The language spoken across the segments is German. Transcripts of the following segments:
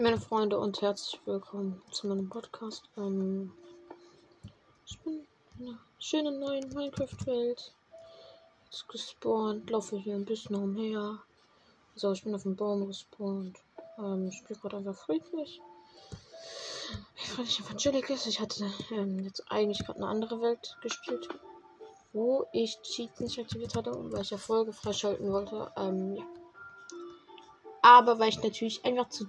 meine Freunde und herzlich willkommen zu meinem Podcast. Ähm, ich bin in einer schönen neuen Minecraft-Welt. Jetzt gespawnt, laufe hier ein bisschen umher. Also ich bin auf dem Baum gespawnt. Ähm, ich spiele gerade einfach friedlich. Friedlich Evangelical. Ich hatte ähm, jetzt eigentlich gerade eine andere Welt gespielt, wo ich Cheats nicht aktiviert hatte und weil ich Erfolge freischalten wollte. Ähm, ja. Aber weil ich natürlich einfach zu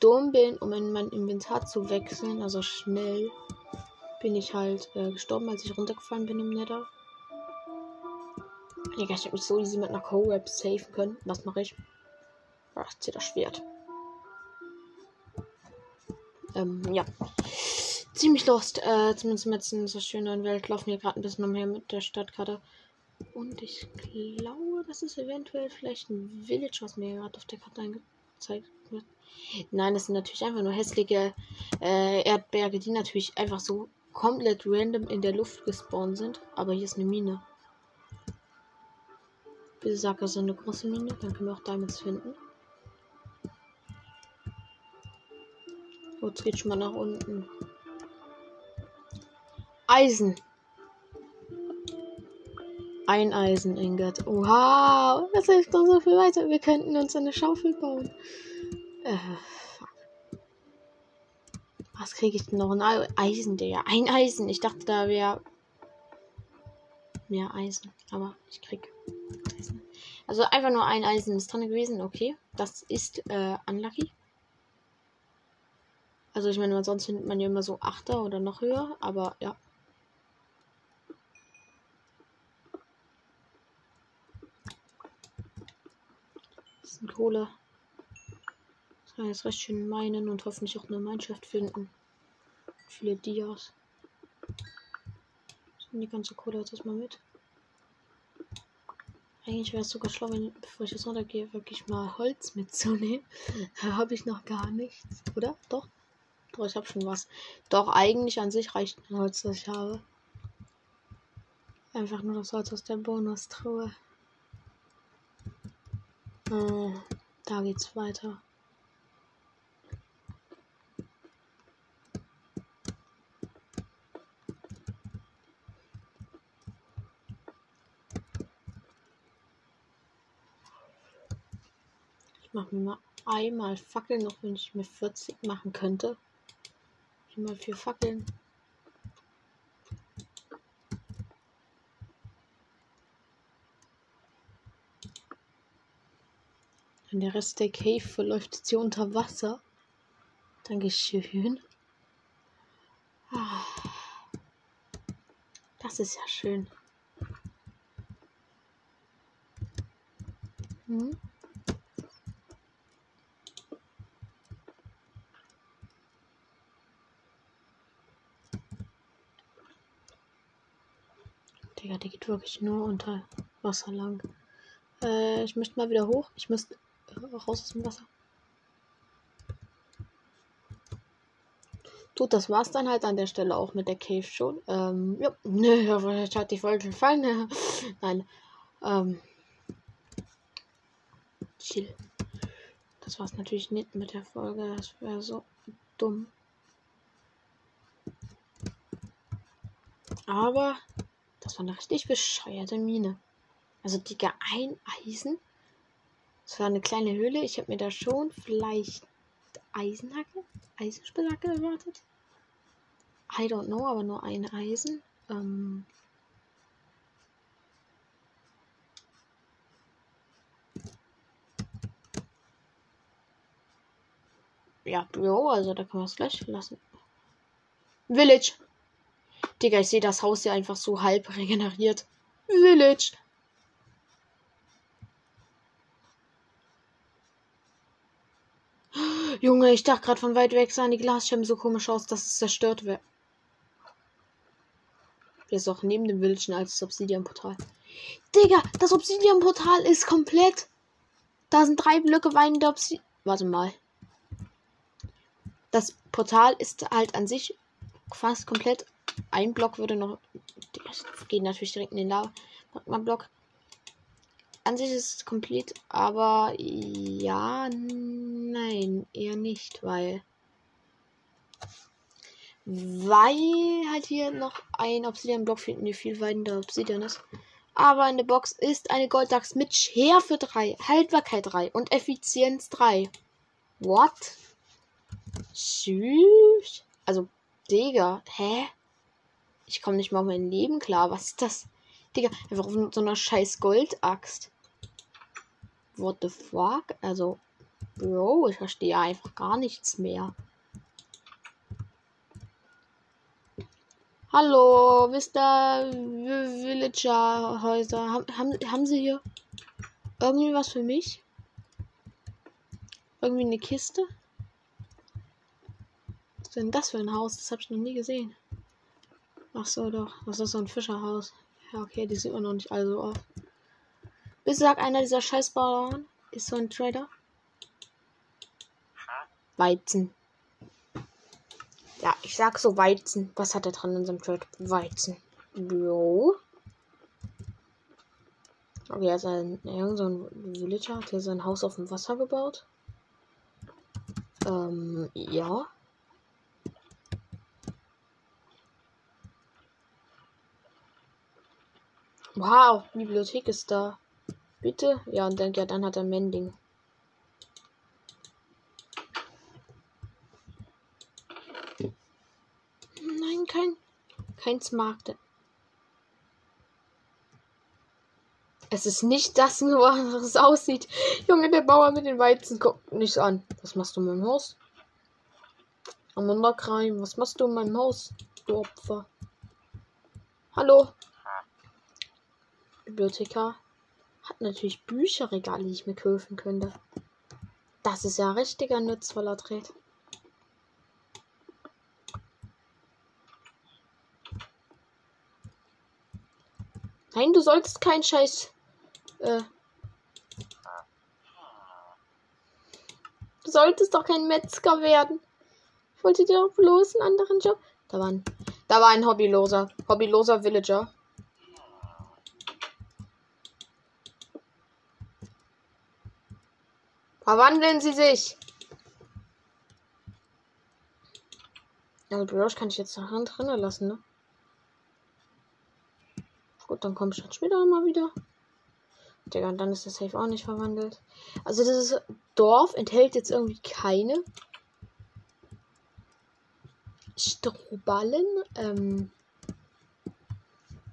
dumm bin, um in mein Inventar zu wechseln, also schnell, bin ich halt äh, gestorben, als ich runtergefallen bin im Nether. Digga, ich hätte mich so easy mit einer Co-Rap safen können. Was mache ich? Ach, zieh das Schwert. Ähm, ja. Ziemlich lost. Äh, zumindest jetzt in so schönen Welt laufen wir gerade ein bisschen umher mit der Stadtkarte. Und ich glaube, das ist eventuell vielleicht ein Village, was mir gerade auf der Karte angezeigt wird. Nein, das sind natürlich einfach nur hässliche äh, Erdberge, die natürlich einfach so komplett random in der Luft gespawnt sind. Aber hier ist eine Mine. Bitte sag, ist eine große Mine, dann können wir auch Diamonds finden. So, jetzt geht schon mal nach unten. Eisen. Ein Eisen, Ingot. Wow, das hilft uns so viel weiter. Wir könnten uns eine Schaufel bauen. Äh. Was kriege ich denn noch? Ein Eisen, Digga. Ein Eisen. Ich dachte, da wäre mehr Eisen. Aber ich krieg Eisen. Also einfach nur ein Eisen ist drin gewesen. Okay. Das ist äh, unlucky. Also ich meine, sonst findet man ja immer so Achter oder noch höher. Aber ja. Kohle. Kann jetzt recht schön meinen und hoffentlich auch eine Mannschaft finden. Viele Dias. Nehme die ganze Kohle jetzt erstmal mit. Eigentlich wäre es sogar schlau, wenn, bevor ich jetzt runtergehe, wirklich mal Holz mitzunehmen. Da habe ich noch gar nichts, oder? Doch? Doch, ich habe schon was. Doch, eigentlich an sich reicht ein Holz, das ich habe. Einfach nur das Holz aus der Bonustruhe. Oh, da geht's weiter. Ich mache mir mal einmal Fackeln, noch wenn ich mir 40 machen könnte. Mal vier Fackeln. Und der Rest der Cave verläuft jetzt hier unter Wasser. Dankeschön. Ah. Das ist ja schön. Hm? Digga, die geht wirklich nur unter Wasser lang. Äh, ich möchte mal wieder hoch. Ich müsste raus aus dem Wasser. Tut, das war's dann halt an der Stelle auch mit der Cave schon. Ähm, ja, ne, vielleicht hat die Folge gefallen. Nein. Ähm, chill. Das war's natürlich nicht mit der Folge. Das wäre so dumm. Aber das war eine richtig bescheuerte Mine. Also, Digga, ein Eisen. Das war eine kleine Höhle. Ich habe mir da schon vielleicht Eisenhacke, Eisenspitzacke erwartet. I don't know, aber nur ein Eisen. Ähm ja, jo, also da können wir es gleich lassen. Village. Digga, ich sehe das Haus ja einfach so halb regeneriert. Village. Junge, ich dachte gerade von weit weg sahen die Glasscherben so komisch aus, dass es zerstört wäre. Der ist auch neben dem Village ein altes Obsidian-Portal. Digga, das Obsidian-Portal ist komplett. Da sind drei Blöcke weinende Obsidian. Warte mal. Das Portal ist halt an sich fast komplett ein Block würde noch. Das geht natürlich direkt in den Lava-Block. An sich ist es komplett, aber ja, nein, eher nicht, weil. Weil halt hier noch ein Obsidian-Block fehlt, mir viel weiter Obsidian ist. Aber in der Box ist eine Golddachs mit Schärfe 3, Haltbarkeit 3 und Effizienz 3. What? Süß. Also, Digga, hä? Ich komme nicht mal auf mein Leben klar. Was ist das? Digga, einfach auf so einer scheiß Goldaxt. What the fuck? Also, Bro, ich verstehe einfach gar nichts mehr. Hallo, Mr. Villager Häuser. Haben, haben, haben Sie hier irgendwie was für mich? Irgendwie eine Kiste? Was ist denn das für ein Haus? Das habe ich noch nie gesehen. Ach so, doch. Das ist so ein Fischerhaus. Ja, okay, die sieht man noch nicht alle so oft. Bis sagt einer dieser Scheißbauern ist so ein Trader. Weizen. Ja, ich sag so Weizen. Was hat er dran in seinem Trade? Weizen. Bro. Okay, er ist ein, ja, so ein Villager, hat hier sein Haus auf dem Wasser gebaut. Ähm, ja. Wow, Bibliothek ist da. Bitte? Ja, und dann, ja, dann hat er Mending. Nein, kein, kein Smart. Es ist nicht das, nur was es aussieht. Junge, der Bauer mit den Weizen guckt nicht an. Was machst du in meinem Haus? Amanda Crime, was machst du in meinem Haus? Du Opfer. Hallo? Bibliothekar hat natürlich Bücherregale, die ich mir kaufen könnte. Das ist ja richtiger nutzvoller Tritt. Nein, du solltest kein Scheiß. Äh, du solltest doch kein Metzger werden. Ich wollte dir doch bloß einen anderen Job. Da war ein, da war ein Hobbyloser. Hobbyloser Villager. Verwandeln Sie sich. Also Bros kann ich jetzt nach Hand drinnen lassen, ne? Gut, dann komme ich dann später mal wieder. Digga, und dann ist das Safe auch nicht verwandelt. Also dieses Dorf enthält jetzt irgendwie keine Strohballen. Ähm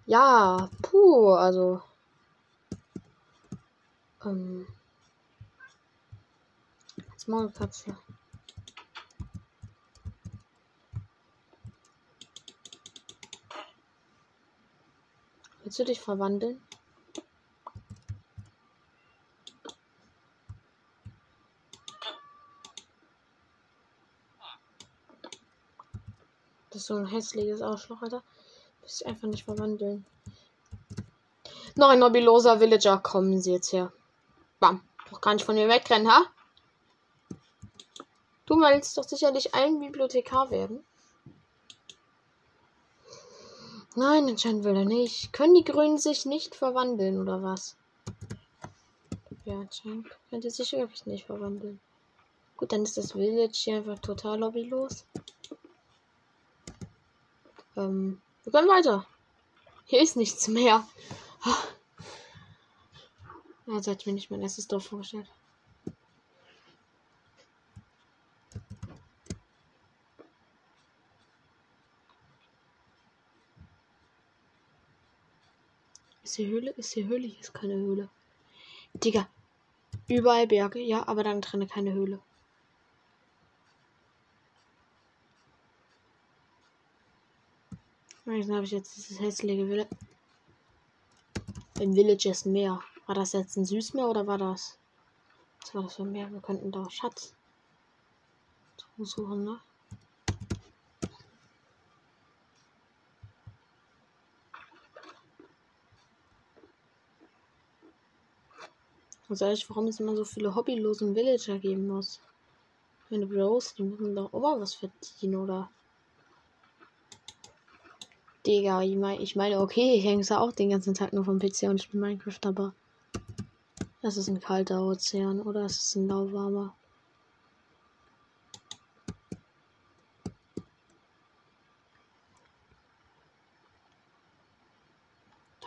ja, puh, also. Ähm als Maulkatze. Willst du dich verwandeln? Das ist so ein hässliches Arschloch, Alter. Du einfach nicht verwandeln. Nein, Nobiloser Villager, kommen Sie jetzt her. Bam. Doch gar nicht von mir wegrennen, ha? Willst doch sicherlich ein Bibliothekar werden. Nein, anscheinend will er nicht. Können die Grünen sich nicht verwandeln, oder was? Ja, anscheinend könnte sich wirklich nicht verwandeln. Gut, dann ist das Village hier einfach total lobbylos. Ähm, wir können weiter. Hier ist nichts mehr. Also hat mir nicht mein erstes Dorf vorgestellt. Ist hier Höhle? Ist hier Höhle? Hier ist keine Höhle. Digga. Überall Berge, ja, aber dann drinne keine Höhle. Dann habe ich jetzt dieses hässliche Village. Im Village ist Meer. War das jetzt ein Süßmeer oder war das? Was war das für ein Meer? Wir könnten da Schatz suchen, ne? Also ehrlich, warum es immer so viele hobbylosen Villager geben muss. Meine Bros, die müssen doch immer was verdienen, oder? Digga, ich meine, ich meine, okay, ich hänge auch den ganzen Tag nur vom PC und spiele Minecraft, aber das ist ein kalter Ozean oder ist es ein lauwarmer?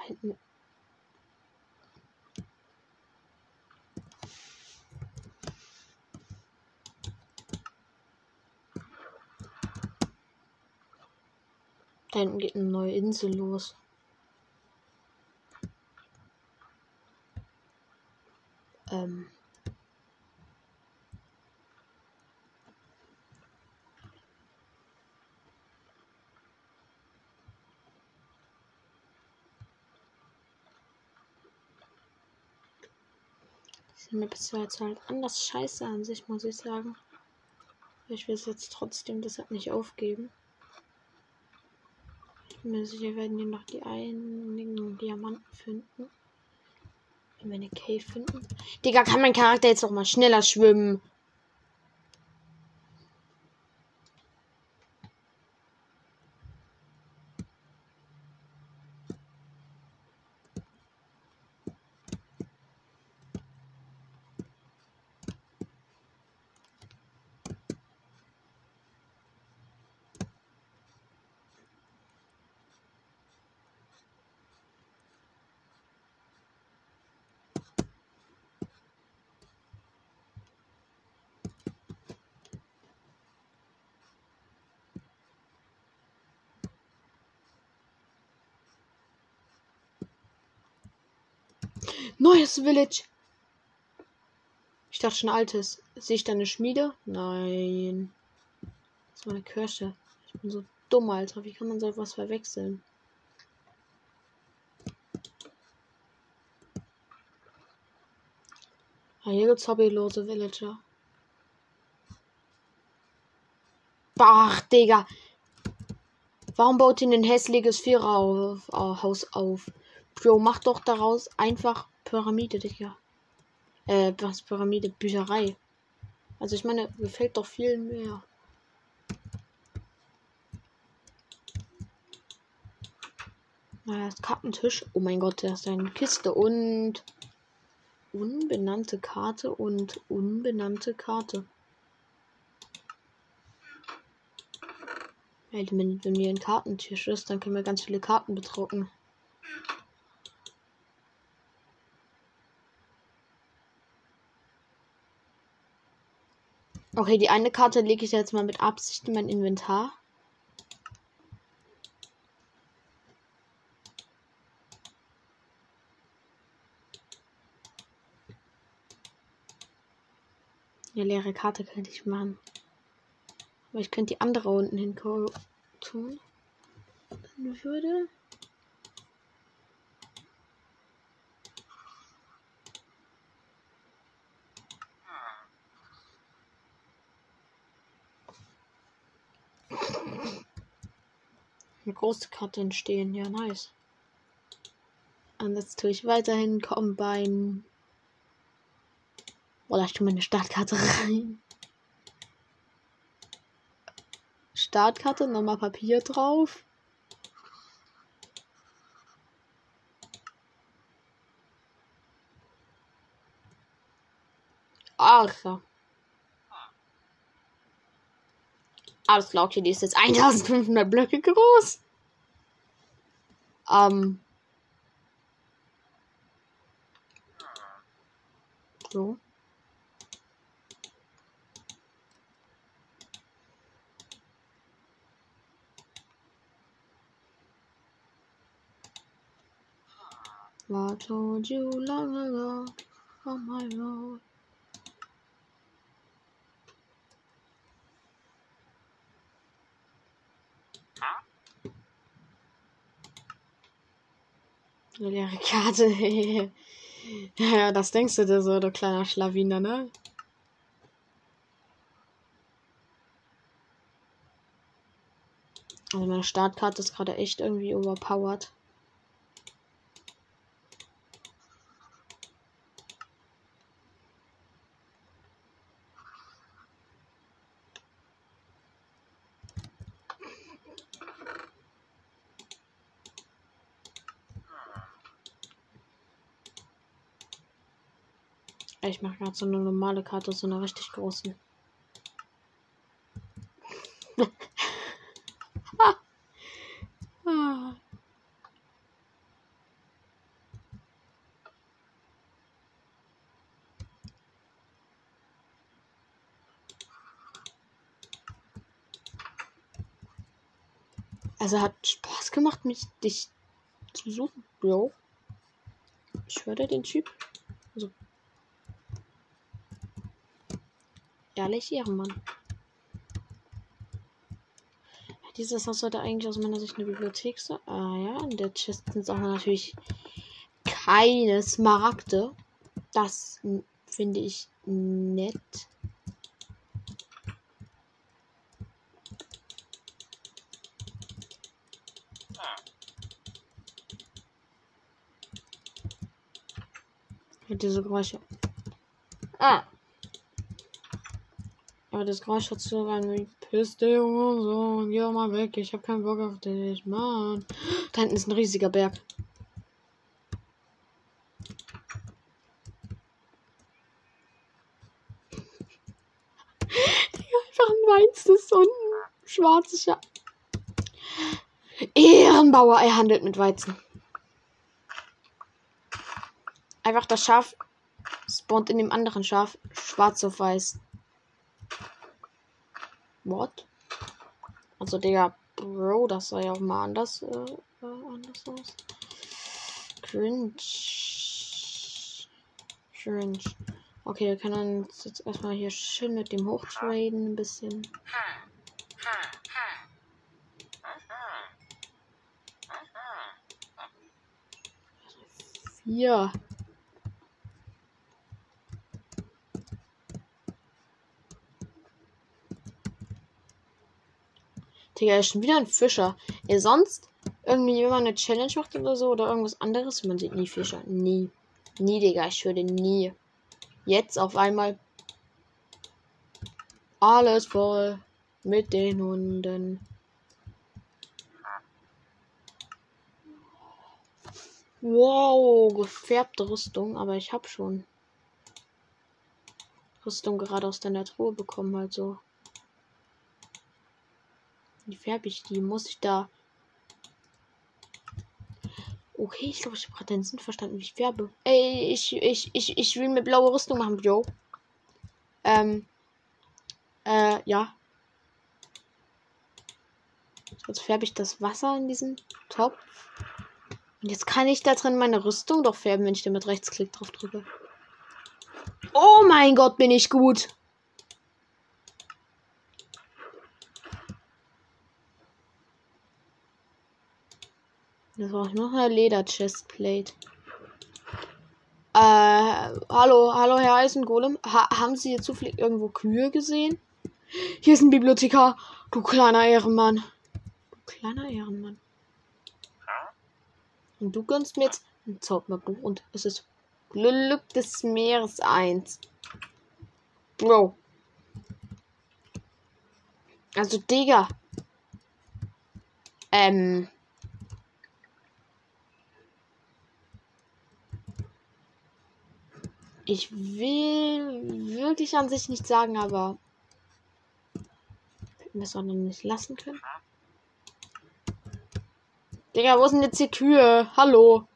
hinten. Da hinten geht eine neue Insel los. Ähm. Diese Map ist jetzt halt anders scheiße an sich, muss ich sagen. Ich will es jetzt trotzdem deshalb nicht aufgeben. Mir sicher, werden wir noch die einigen Diamanten finden. Wenn wir eine Cave finden. Digga, kann mein Charakter jetzt noch mal schneller schwimmen? Neues Village. Ich dachte schon altes. Sehe ich da eine Schmiede? Nein. Das ist meine Kirche. Ich bin so dumm, Alter. Wie kann man so etwas verwechseln? Ah, hier gibt's hobbylose Villager. Ach, Digga. Warum baut ihr ein hässliches Viererhaus auf? Bro, mach doch daraus einfach Pyramide, Digga. Äh, was Pyramide? Bücherei. Also ich meine, gefällt doch viel mehr. Na, das Kartentisch. Oh mein Gott, da ist eine Kiste und unbenannte Karte und unbenannte Karte. wenn, wenn mir ein Kartentisch ist, dann können wir ganz viele Karten bedrucken. Okay, die eine Karte lege ich jetzt mal mit Absicht in mein Inventar. Eine leere Karte könnte ich machen. Aber ich könnte die andere unten hin tun. Dann würde eine große Karte entstehen. Ja, nice. Und jetzt tue ich weiterhin Combine. Oder ich tue meine Startkarte rein. Startkarte, nochmal Papier drauf. Ach ja. Alles klar, okay, die ist jetzt 1500 Blöcke groß. Ähm. So. What told you long ago on my road? Eine leere Karte. ja, das denkst du dir so, du kleiner Schlawiner, ne? Also meine Startkarte ist gerade echt irgendwie overpowered. Ich mache gerade so eine normale Karte, so eine richtig große. Also hat Spaß gemacht, mich dich zu suchen, Bro. Ich würde den Typ. Ehrlich, Ehrenmann. Dieses Haus sollte eigentlich aus meiner Sicht eine Bibliothek sein. Ah ja, in der Chest sind auch natürlich keine Smaragde. Das finde ich nett. Diese Geräusche. Ah. Aber das Geräusch hat so rein wie Piss und so geh mal weg. Ich hab keinen Bock auf dich, Mann. Da hinten ist ein riesiger Berg. Einfach ein weißes und ein schwarzes Schaf. Ehrenbauer, er handelt mit Weizen. Einfach das Schaf spawnt in dem anderen Schaf schwarz auf weiß. What? Also, Digga, Bro, das sah ja auch mal anders, äh, äh, anders aus. Cringe. Cringe. Okay, wir können uns jetzt erstmal hier schön mit dem hochtraden ein bisschen. Vier. Digga, ist schon wieder ein Fischer. Ey, sonst irgendwie, wenn man eine Challenge macht oder so oder irgendwas anderes, man sieht nie Fischer. Nie. Nie, Digga, ich würde nie. Jetzt auf einmal alles voll mit den Hunden. Wow, gefärbte Rüstung, aber ich habe schon Rüstung gerade aus der Natur bekommen, halt so. Wie färbe ich die? Muss ich da. Okay, ich glaube, ich habe gerade den Sinn verstanden, wie ich färbe. Ey, ich, ich, ich, ich will mir blaue Rüstung machen, Bro. Ähm. Äh, ja. Jetzt färbe ich das Wasser in diesem Topf. Und jetzt kann ich da drin meine Rüstung doch färben, wenn ich da mit Rechtsklick drauf drücke. Oh mein Gott, bin ich gut. Jetzt brauche ich noch eine Leder-Chestplate. Äh, hallo, hallo, Herr Eisengolem. Ha haben Sie hier zufällig irgendwo Kühe gesehen? Hier ist ein Bibliothekar. Du kleiner Ehrenmann. Du kleiner Ehrenmann. Und du gönnst mir jetzt ein Zauberbuch und es ist Glück des Meeres 1. Bro. Also, Digga. Ähm. Ich will wirklich an sich nicht sagen, aber hätten wir es auch noch nicht lassen können. Digga, wo sind jetzt die Kühe? Hallo.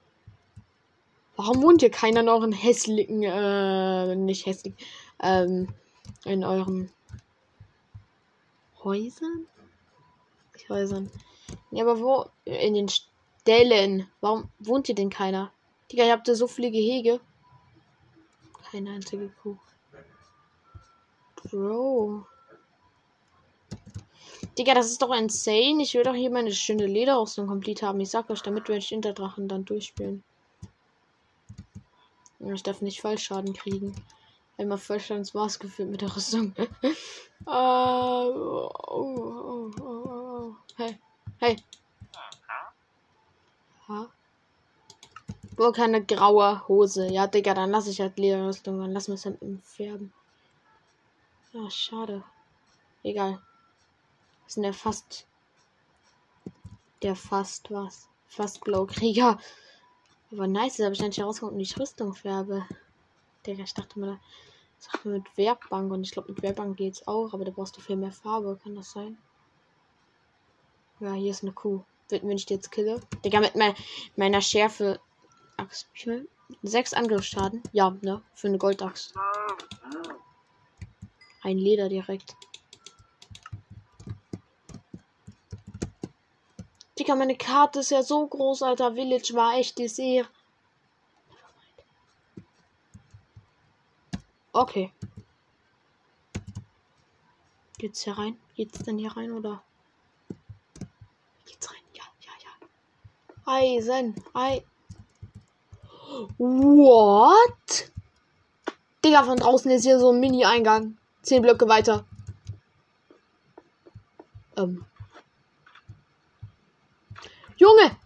Warum wohnt hier keiner in euren hässlichen, äh, nicht hässlich, ähm, in euren Häusern? Häusern. Ja, aber wo? In den Ställen. Warum wohnt hier denn keiner? Digga, ihr habt ja so viele Gehege. Keine einzige Kuh. Bro. Digga, das ist doch insane. Ich will doch hier meine schöne Lederausrüstung komplett haben. Ich sag euch, damit werde ich Interdrachen dann durchspielen. Ich darf nicht Fallschaden kriegen. Einmal Vollschaden ins Maß geführt mit der Rüstung. uh, oh, oh, oh, oh, Hey, hey. Ha? Nur keine graue Hose. Ja, Digga, dann lasse ich halt Lederrüstung. Dann lassen wir es halt färben. Ja, schade. Egal. Das ist der fast. Der fast was. Fast Blaukrieger. Aber nice, aber ich nicht herausgefunden, wie ich Rüstung färbe. Digga, ich dachte mal, das mit Werkbank und ich glaube, mit Werkbank geht's auch, aber da brauchst du viel mehr Farbe. Kann das sein? Ja, hier ist eine Kuh. Wenn ich die jetzt kille. Digga, mit meiner Schärfe Axt. Sechs Angriffsschaden. Ja, ne? Für eine Goldaxt. Ein Leder direkt. Digga, meine Karte ist ja so groß, Alter. Village war echt die Serie. Okay. Geht's hier rein? Geht's denn hier rein oder? Geht's rein? Ja, ja, ja. Eisen. Ei. What? Digga, von draußen ist hier so ein Mini-Eingang. Zehn Blöcke weiter. Ähm. Junge!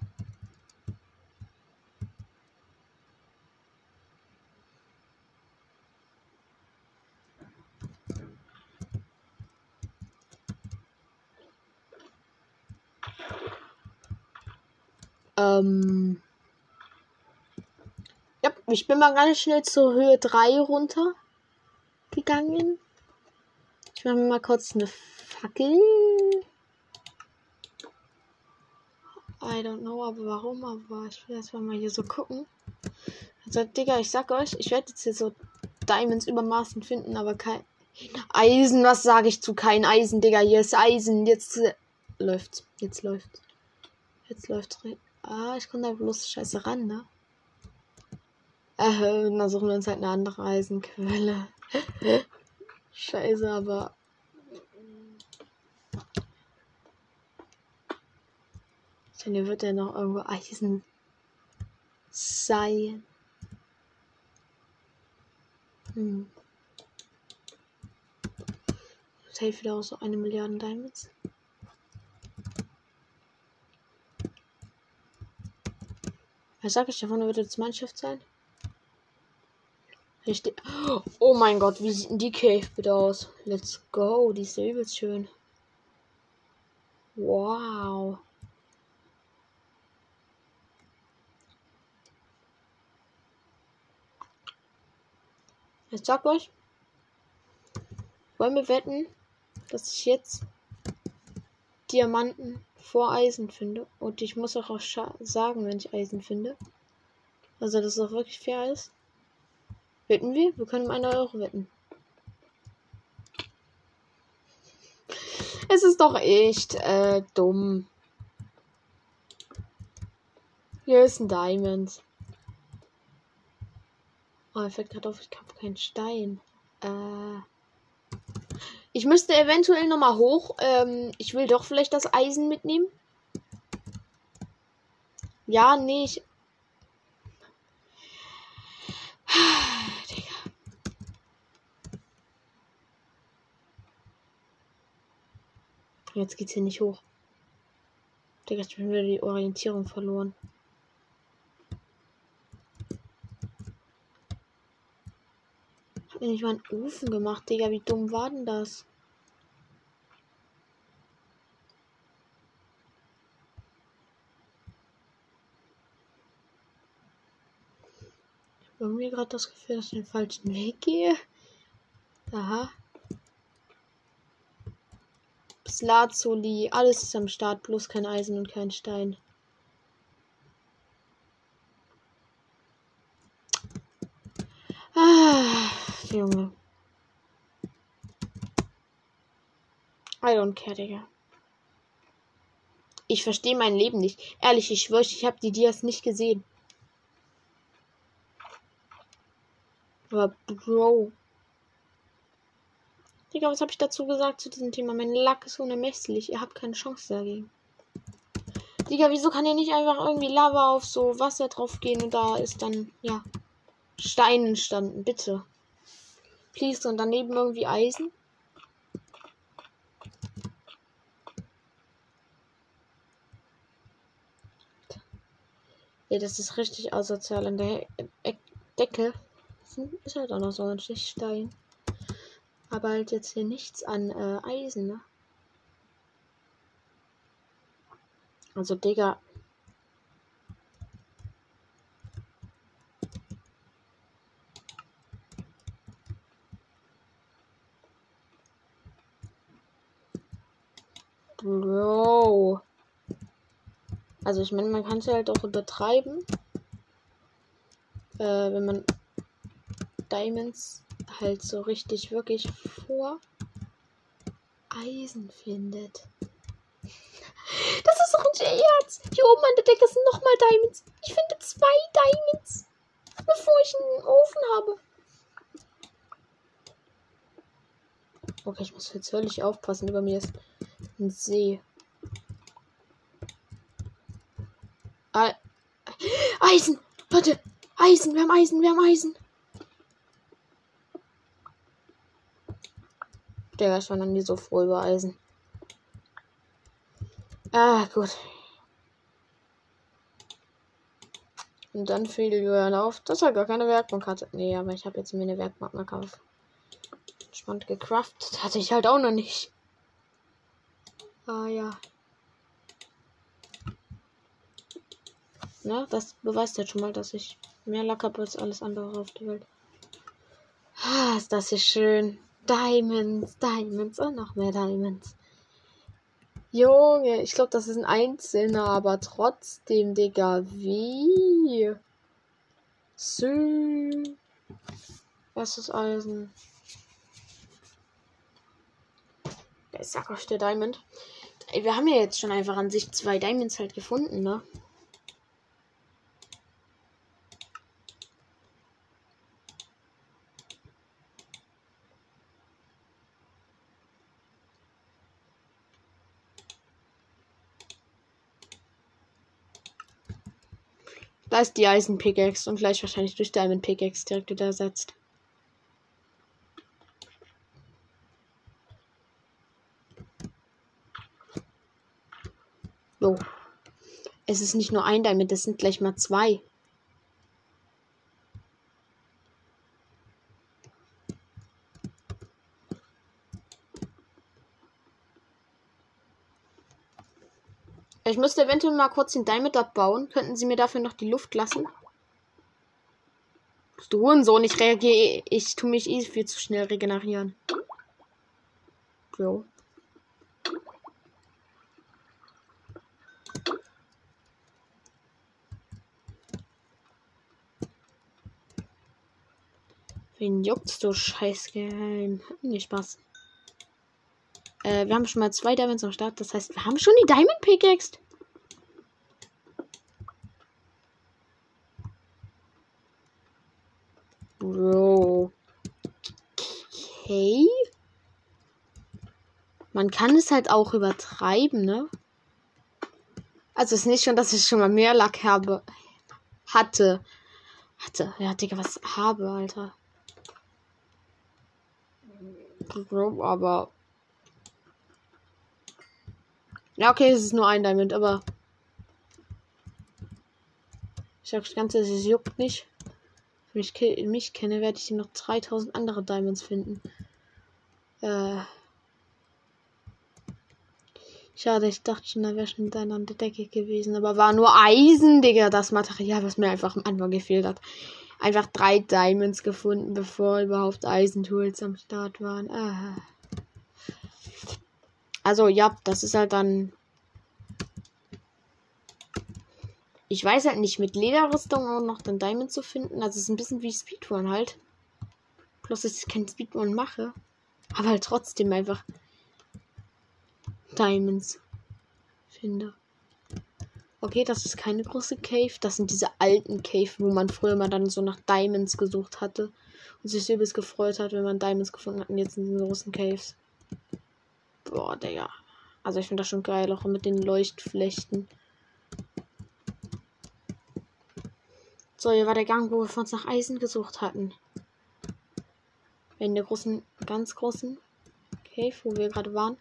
Ähm. Ja, ich bin mal ganz schnell zur Höhe 3 runter gegangen. Ich mache mir mal kurz eine Fackel. I don't know, aber warum, aber ich will erstmal mal hier so gucken. Also, Digga, ich sag euch, ich werde jetzt hier so Diamonds übermaßen finden, aber kein Eisen, was sage ich zu kein Eisen, Digga, hier ist Eisen, jetzt äh, läuft's, jetzt läuft's. Jetzt läuft's. Ah, ich komme da bloß scheiße ran, ne? Äh, dann suchen wir uns halt eine andere Eisenquelle. scheiße, aber Denn hier wird ja noch irgendwo Eisen sein. Hm. Safe wieder auch so eine Milliarde Diamonds. Was sag ich davon, wird jetzt Mannschaft sein? Richtig. Oh mein Gott, wie sieht die Cave bitte aus? Let's go, die ist übelst schön. Wow. Ich sag euch, wollen wir wetten, dass ich jetzt Diamanten vor Eisen finde. Und ich muss auch, auch sagen, wenn ich Eisen finde. Also, dass es auch wirklich fair ist. Wetten wir? Wir können um eine Euro wetten. Es ist doch echt äh, dumm. Hier ist ein Diamond. Oh, er fällt gerade auf, ich habe keinen Stein. Äh. Ich müsste eventuell noch mal hoch. Ähm, ich will doch vielleicht das Eisen mitnehmen. Ja, nee, ich. Jetzt geht's hier nicht hoch. Digga, ich bin wieder die Orientierung verloren. mir nicht mal einen Ofen gemacht, Digga. Wie dumm war denn das? Ich habe irgendwie gerade das Gefühl, dass ich den falschen Weg gehe. Aha. Slazoli, alles ist am Start, bloß kein Eisen und kein Stein. Ah. Junge. I don't care, Digga. Ich verstehe mein Leben nicht. Ehrlich, ich schwöre, ich habe die Dias nicht gesehen. Aber Bro. Digga, was habe ich dazu gesagt zu diesem Thema? Mein Lack ist unermesslich. Ihr habt keine Chance dagegen. Digga, wieso kann ihr nicht einfach irgendwie Lava auf so Wasser drauf gehen und da ist dann, ja, Stein entstanden? Bitte. Please und daneben irgendwie Eisen. Ja, das ist richtig asozial. An der Decke ist halt auch noch so ein Stein. Aber halt jetzt hier nichts an äh, Eisen, ne? Also, Digga, Bro. Also ich meine, man kann es halt auch übertreiben. Äh, wenn man Diamonds halt so richtig wirklich vor Eisen findet. Das ist doch ein Scherz. Hier oben an der Decke sind nochmal Diamonds. Ich finde zwei Diamonds, bevor ich einen Ofen habe. Okay, ich muss jetzt völlig aufpassen. Über mir ist ein See. Eisen! Warte! Eisen! Wir haben Eisen! Wir haben Eisen! Der war schon noch nie so froh über Eisen. Ah, gut. Und dann fiel Julian auf, dass er gar keine Werkbank hatte. Nee, aber ich habe jetzt mir eine Werkbank gekauft. Spannend gecraftet hatte ich halt auch noch nicht. Ah ja. Na, das beweist ja schon mal, dass ich mehr Lack habe als alles andere auf der Welt. Ah, ist das hier schön. Diamonds, Diamonds und noch mehr Diamonds. Junge, ich glaube, das ist ein einzelner, aber trotzdem, Digga, wie? Sü. Was ist Eisen? Der ist auch der Diamond. Wir haben ja jetzt schon einfach an sich zwei Diamonds halt gefunden, ne? Ist die Eisen Pickaxe und gleich wahrscheinlich durch Diamond Pickaxe direkt wieder ersetzt. So. Es ist nicht nur ein Diamond, es sind gleich mal zwei. Ich müsste eventuell mal kurz den Diamond abbauen. Könnten Sie mir dafür noch die Luft lassen? Du Hurensohn, ich reagiere. Ich tue mich eh viel zu schnell regenerieren. So. Wen juckt's, du Scheißgeheim? Nicht Spaß. Äh, wir haben schon mal zwei Diamonds am Start. Das heißt, wir haben schon die Diamond Pickaxe. Bro. Okay. Man kann es halt auch übertreiben, ne? Also ist nicht schon, dass ich schon mal mehr Lack habe. Hatte. Hatte. Ja, Digga, was habe, Alter. Bro, aber ja, okay, es ist nur ein Diamond, aber. Ich sag das Ganze, es juckt nicht. Wenn ich mich kenne, werde ich noch 3000 andere Diamonds finden. Äh. Schade, ich dachte schon, da wäre schon deiner an der Decke gewesen. Aber war nur Eisen, Digga. Das Material, was mir einfach am Anfang gefehlt hat. Einfach drei Diamonds gefunden, bevor überhaupt Eisentools am Start waren. Ah. Also ja, das ist halt dann. Ich weiß halt nicht, mit Lederrüstung auch noch den Diamond zu finden. Also es ist ein bisschen wie Speedrun halt. Bloß, dass ich kein Speedrun mache. Aber halt trotzdem einfach Diamonds finde. Okay, das ist keine große Cave. Das sind diese alten Cave, wo man früher mal dann so nach Diamonds gesucht hatte. Und sich übelst gefreut hat, wenn man Diamonds gefunden hat. Und jetzt in diesen großen Caves. Boah, Digga. Also ich finde das schon geil, auch mit den Leuchtflechten. So, hier war der Gang, wo wir uns nach Eisen gesucht hatten. In der großen, ganz großen Cave, wo wir gerade waren,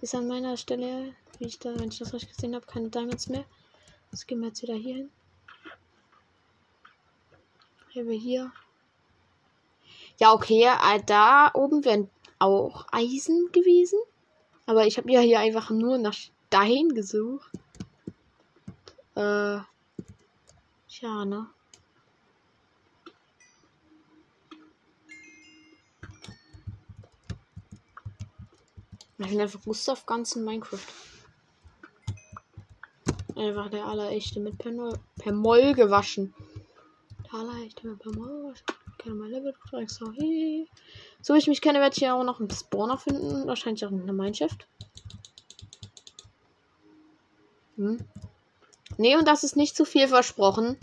ist an meiner Stelle, wie ich da, wenn ich das richtig gesehen habe, keine Diamonds mehr. Jetzt gehen wir jetzt wieder hier hin. Hier wir hier. Ja, okay, äh, da oben wären auch Eisen gewesen. Aber ich habe ja hier einfach nur nach Stein gesucht. Äh. Tja, ne? Ich bin einfach Gustav ganz in Minecraft. Einfach der allerechte mit per, Moll gewaschen. Der allerechte mit per Moll gewaschen. Ich kann mal Level so, hey. So wie ich mich kenne, werde ich ja auch noch einen Spawner finden. Wahrscheinlich auch eine Mineshaft. Hm? Nee, und das ist nicht zu viel versprochen.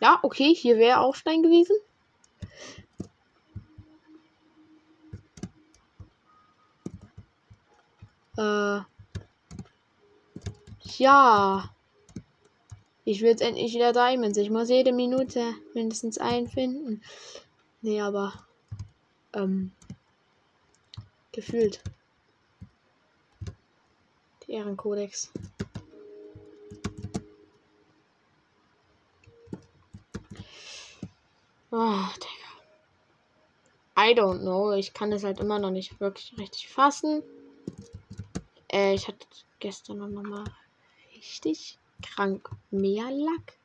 Ja, okay, hier wäre auch Stein gewesen. Äh. Ja. Ich will jetzt endlich wieder Diamonds. Ich muss jede Minute mindestens einen finden. Nee, aber. Ähm. Gefühlt. Die Ehrenkodex. Oh, Digga. I don't know. Ich kann es halt immer noch nicht wirklich richtig fassen. Äh, ich hatte gestern noch mal richtig krank mehr Lack.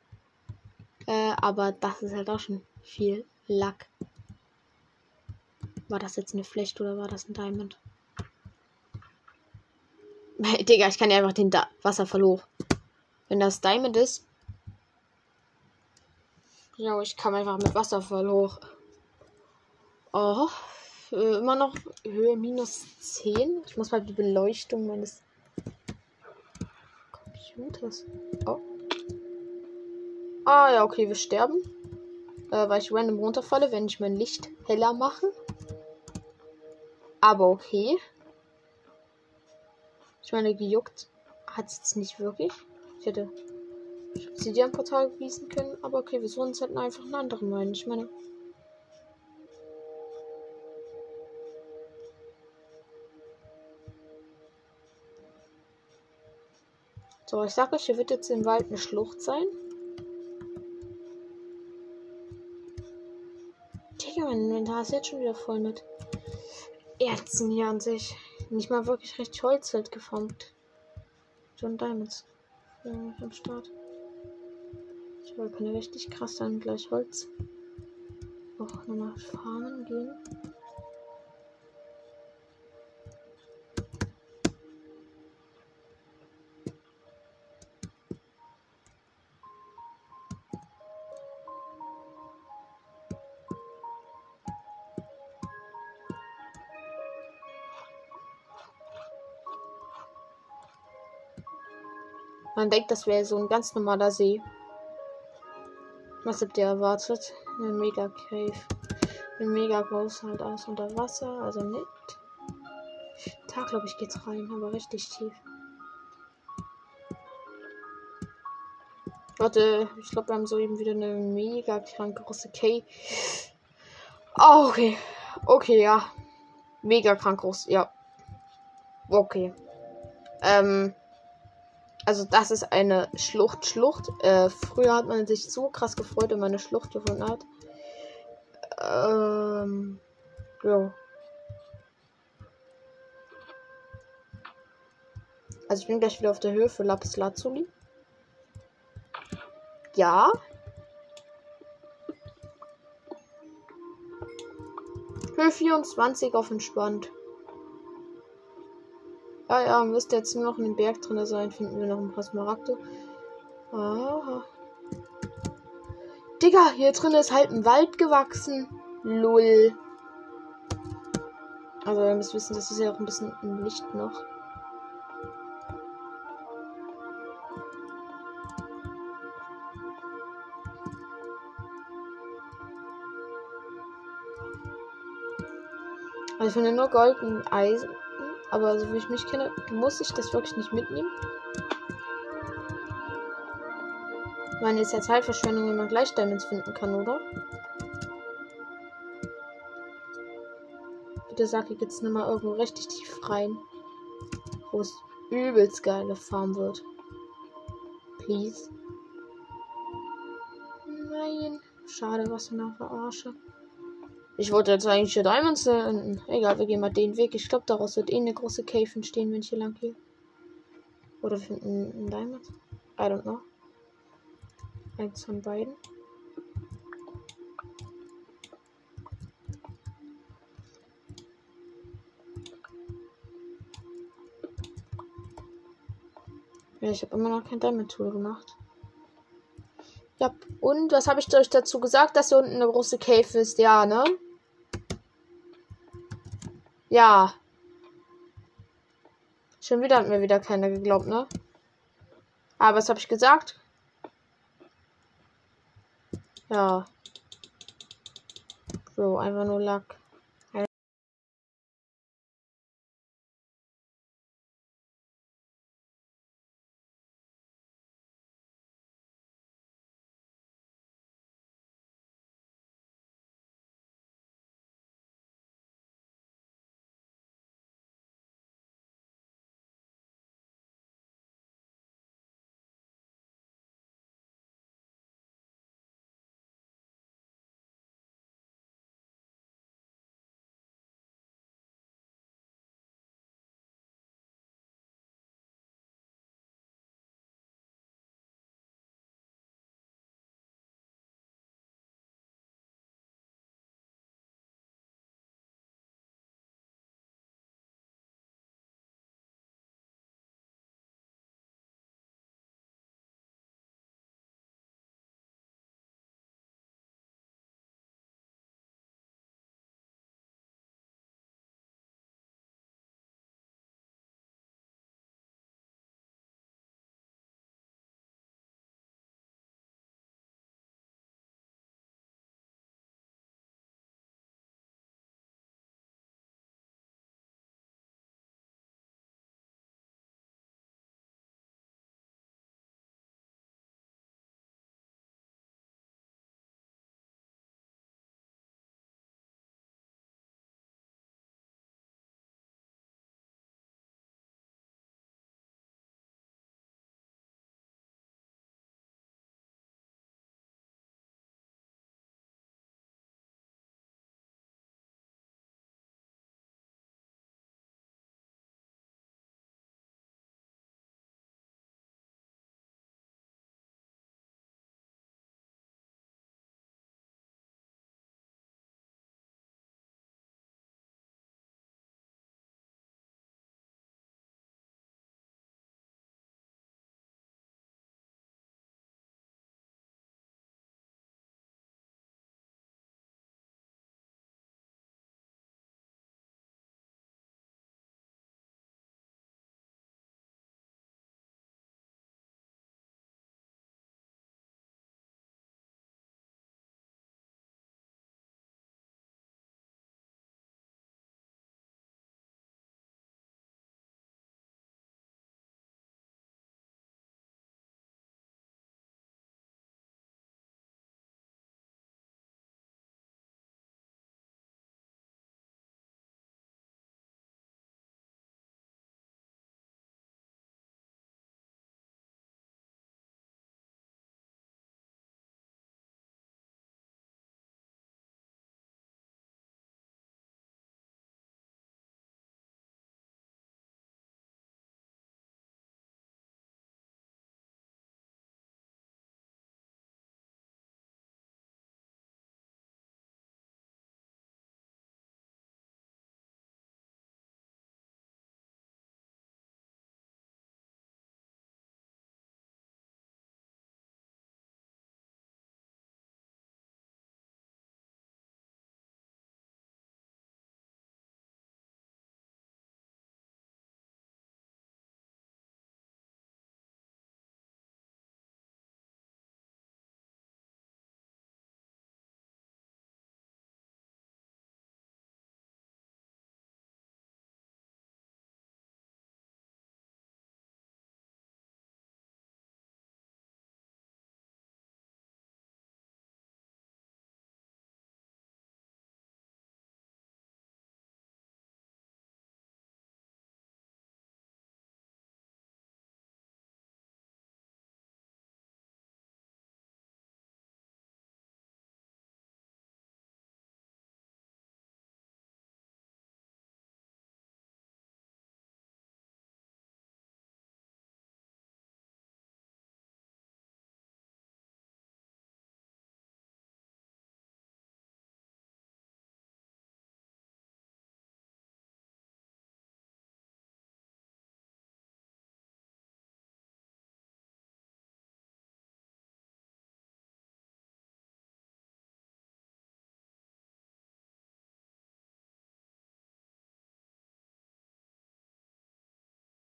Äh, aber das ist halt auch schon viel Lack. War das jetzt eine Flecht oder war das ein Diamond? Digga, ich kann ja einfach den da Wasserfall hoch. Wenn das Diamond ist. Ja, ich kann einfach mit Wasserfall hoch. Oh, äh, immer noch Höhe minus 10. Ich muss mal die Beleuchtung meines Computers. Oh. Ah, ja, okay, wir sterben. Äh, weil ich random runterfalle, wenn ich mein Licht heller mache. Aber okay. Ich meine, gejuckt hat es jetzt nicht wirklich. Ich hätte Obsidian-Portal gießen können, aber okay, wir suchen uns halt einfach einen anderen rein. Ich meine. So, ich sage euch, hier wird jetzt im Wald eine Schlucht sein. Digga, mein Inventar ist jetzt schon wieder voll mit Erzen hier an sich. Nicht mal wirklich recht Holz halt geformt. John Diamonds. Ja, am Start. Ich wollte keine richtig krass sein, gleich Holz. Auch nochmal farmen gehen. Man denkt, das wäre so ein ganz normaler See. Was habt ihr erwartet? Ein Mega Cave. Ein mega groß halt aus unter Wasser, also nicht. Da glaube ich geht's rein, aber richtig tief. Warte, ich glaube, wir haben soeben wieder eine mega krank große Cave. Oh, okay. Okay, ja. Mega krank groß, ja. Okay. Ähm, also das ist eine Schlucht, Schlucht. Äh, früher hat man sich so krass gefreut, wenn man eine Schlucht gefunden hat. Ähm, ja. Also ich bin gleich wieder auf der Höhe für Lapis Lazuli. Ja. Höhe 24 auf entspannt. Ja, ja, müsste jetzt nur noch in den Berg drin sein. Finden wir noch ein paar Smaragde. Aha. Digga, hier drin ist halt ein Wald gewachsen. Lull. Also, ihr müsst wissen, das ist ja auch ein bisschen im Licht noch. Also ich finde nur Gold und Eisen. Aber so wie ich mich kenne, muss ich das wirklich nicht mitnehmen. Ich meine, ist ja Zeitverschwendung, wenn man gleich Diamonds finden kann, oder? Bitte sag ich jetzt mal irgendwo richtig tief rein. Wo es übelst geile Farm wird. Please. Nein. Schade, was für eine Verarsche. Ich wollte jetzt eigentlich hier Diamonds. Äh, egal, wir gehen mal den Weg. Ich glaube, daraus wird eh eine große Cave entstehen, wenn ich hier lang gehe. Oder finden ein Diamond. I don't know. Eins von beiden. Ja, ich habe immer noch kein Diamond Tool gemacht. Ja, und was habe ich euch dazu gesagt, dass hier unten eine große Cave ist? Ja, ne? Ja. Schon wieder hat mir wieder keiner geglaubt, ne? Aber was habe ich gesagt? Ja. So, einfach nur Lack.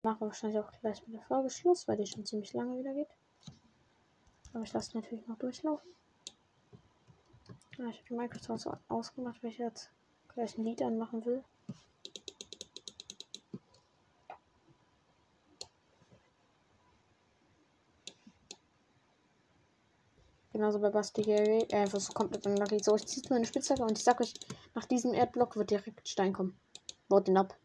Mache wahrscheinlich auch gleich mit der Folge Schluss, weil die schon ziemlich lange wieder geht. Aber ich lasse natürlich noch durchlaufen. Ja, ich habe die Microsoft ausgemacht, weil ich jetzt gleich ein Lied anmachen will. Genauso bei Basti Gary. Einfach so komplett unlucky. So, ich ziehe nur eine Spitzhacke und ich sag euch, nach diesem Erdblock wird direkt Stein kommen. Baut den ab.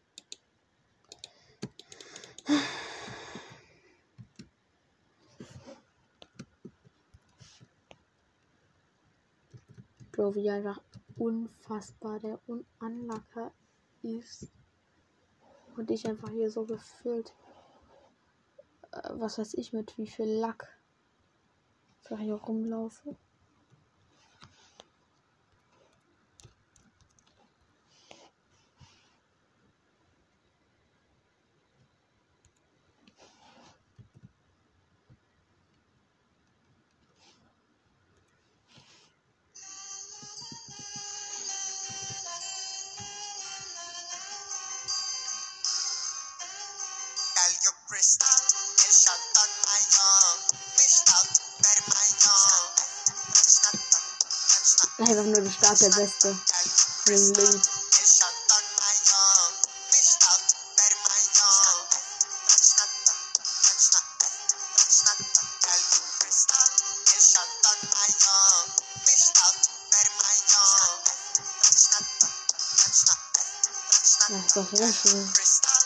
Wie einfach unfassbar der Ununlucker ist. Und ich einfach hier so gefühlt, äh, was weiß ich, mit wie viel Lack ich hier rumlaufe. Einfach nur der Start der Beste. Ring ist richtig.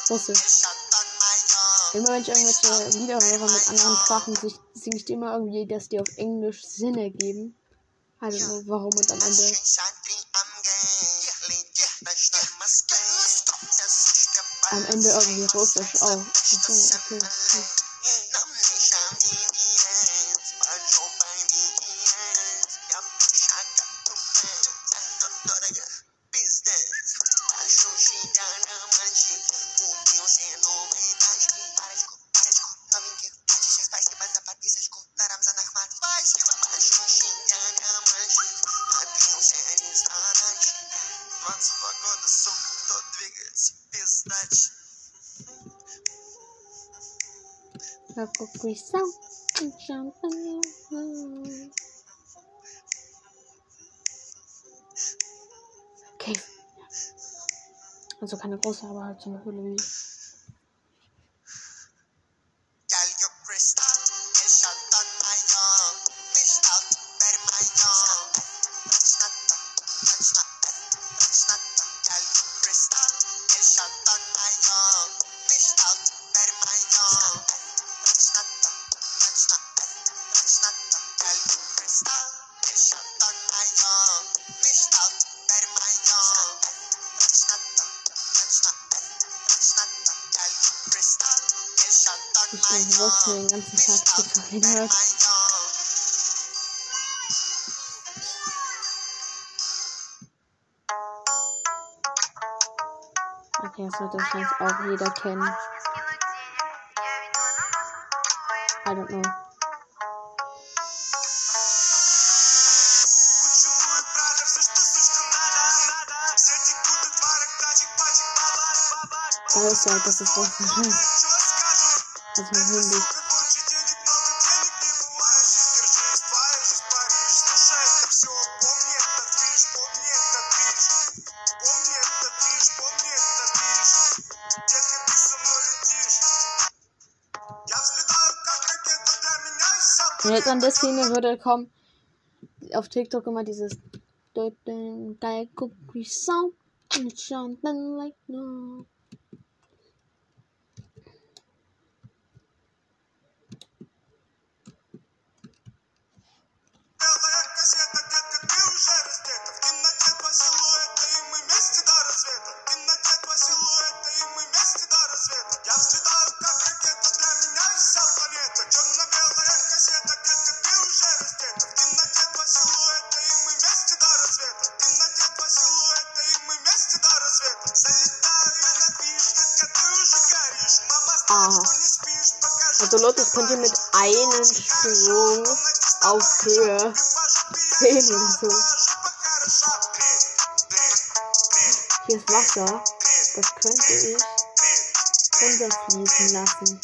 Russisch. Immer wenn ich irgendwelche Lieder höre mit anderen Sprachen, singe ich immer irgendwie, dass die auf Englisch Sinn ergeben. Also warum und am Ende. Am Ende irgendwie russisch auch. Achso, okay. Also keine große, aber halt so eine Höhle wie Tag TikTok hört. Okay, das wird wahrscheinlich auch jeder kennen. I don't know. Da ist ja, das ist was. Also Hunde. Und jetzt an der Szene würde kommen auf TikTok immer dieses like no. Also Leute, das könnt ihr mit einem Sprung auf Höhe 10 oder so. Hier ist Wasser. Das könnte ich runterfließen lassen.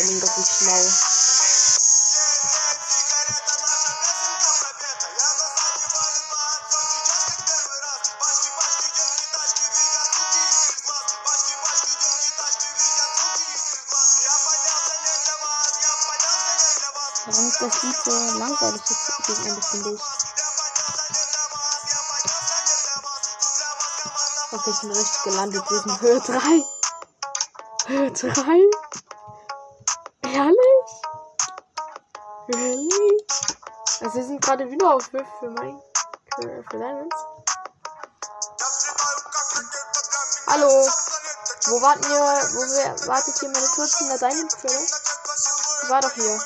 Unglaublich schlau. Gegen Ende, finde ich? Okay, ich bin richtig gelandet. Wir sind Höhe 3. Höhe 3? Ehrlich? Really? Also wir sind gerade wieder auf Höhe für mein für, für. Hallo? Wo warten ihr? Wo wir, wartet hier meine 14er Diamond Quelle? Die war doch hier.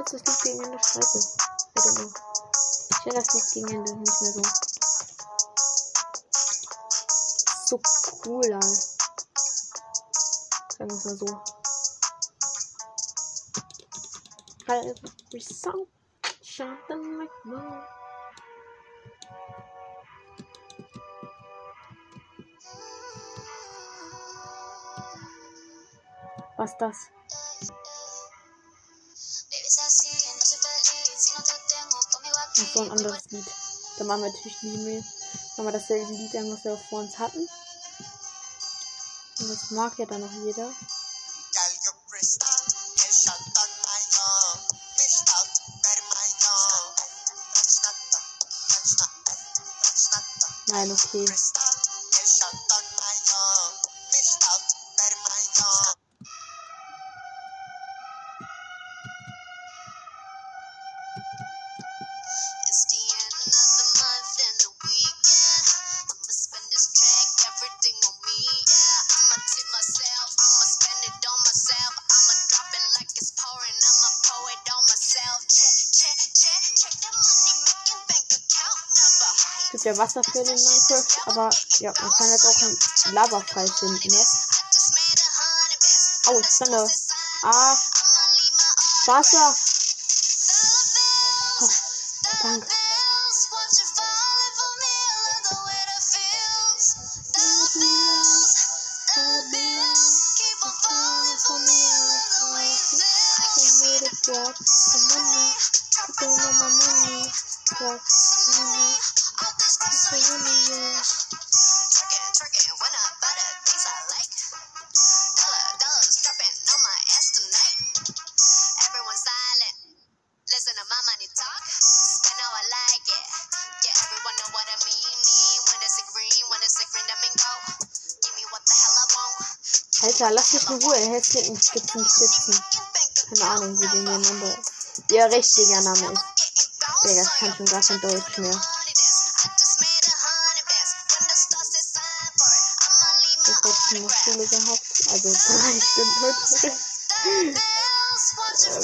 Ist das nicht gegen Ende scheiße? I don't know. Ich höre das nicht gegen Ende nicht mehr so. So cool, Alter. Sagen wir es mal so. Every song, something like more. Was das? Ist so ein anderes Lied. Da machen wir natürlich nie mehr. Machen wir dasselbe Lied an, was wir auch vor uns hatten. Und das mag ja dann noch jeder. Nein, okay. Gibt ja Wasserfälle in Minecraft, aber ja, man kann jetzt auch einen Lavafall finden, ne? Oh, Sonne. Ah. Wasser. Oh, danke. Listen to my money talk. Spend how I like it. Yeah, everyone know what I mean. Mean when it's a green, when it's a green, I mean go. Give me what the hell I want. Alter, lass mich in Ruhe. Er heißt hier in Spitzen Spitzen. Keine Ahnung, wie den nennen. Ihr richtiger Name ist. Digga, ich kann schon gar kein Deutsch mehr. Heute in der Schule gehabt. Also drei Stunden heute.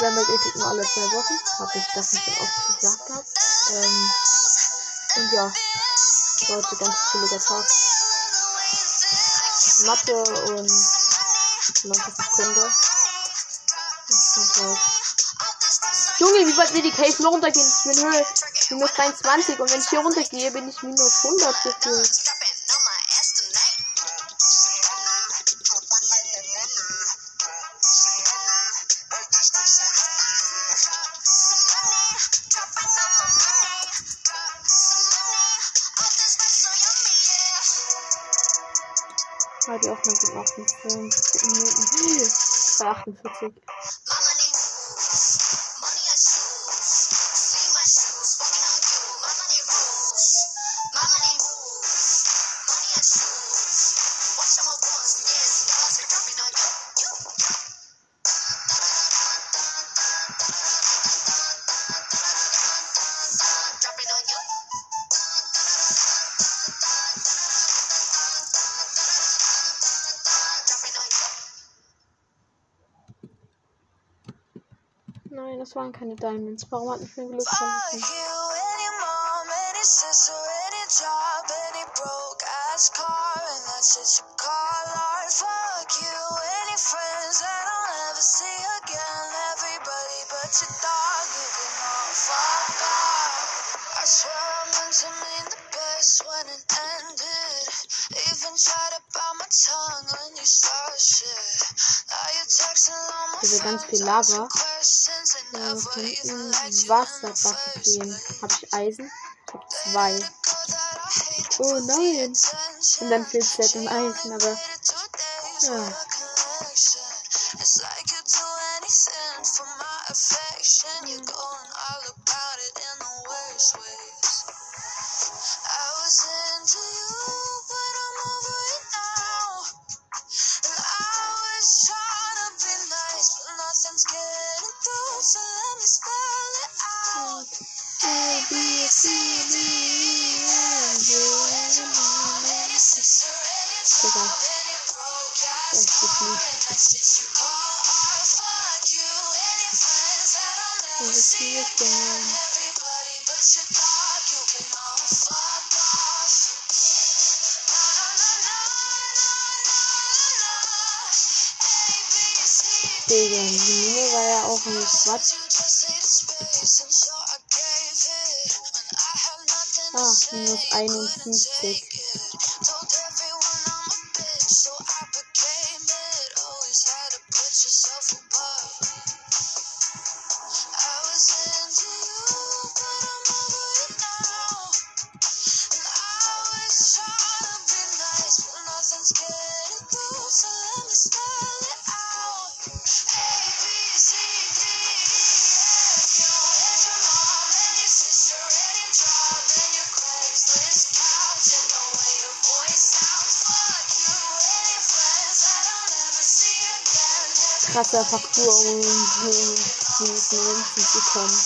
Haben halt Ethik nur alle zwei Wochen. Hab ich das nicht schon oft gesagt gehabt. Ähm, und ja, war heute ganz chilliger Tag. Mathe und 90 Sekunden. Junge, wie weit will die Case noch runtergehen? Ich bin Höhe minus 23 und wenn ich hier runtergehe, bin ich minus 100 gefühlt. Nein, das waren keine Diamonds. Warum hat mich mein Glück ganz viel Lava. Ja, in Wasserbache gehen. Hab ich Eisen? Hab zwei. Oh nein! Und dann fehlt es halt im Eisen, aber. Ja. Digga, die Mine war ja auch ein Quatsch. Ah, minus 51. es einfach Faktur um dieses Menschen zu kommen.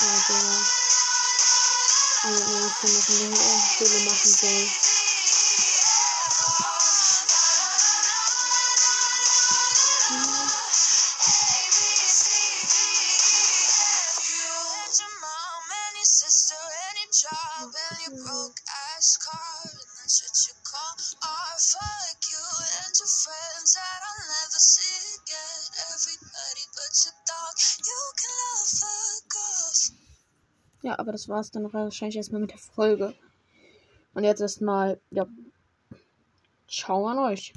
Aber ich weiß nicht, was ich in der äh, äh, Schule machen soll. das es dann wahrscheinlich erstmal mit der Folge. Und jetzt erstmal, ja, ciao an euch.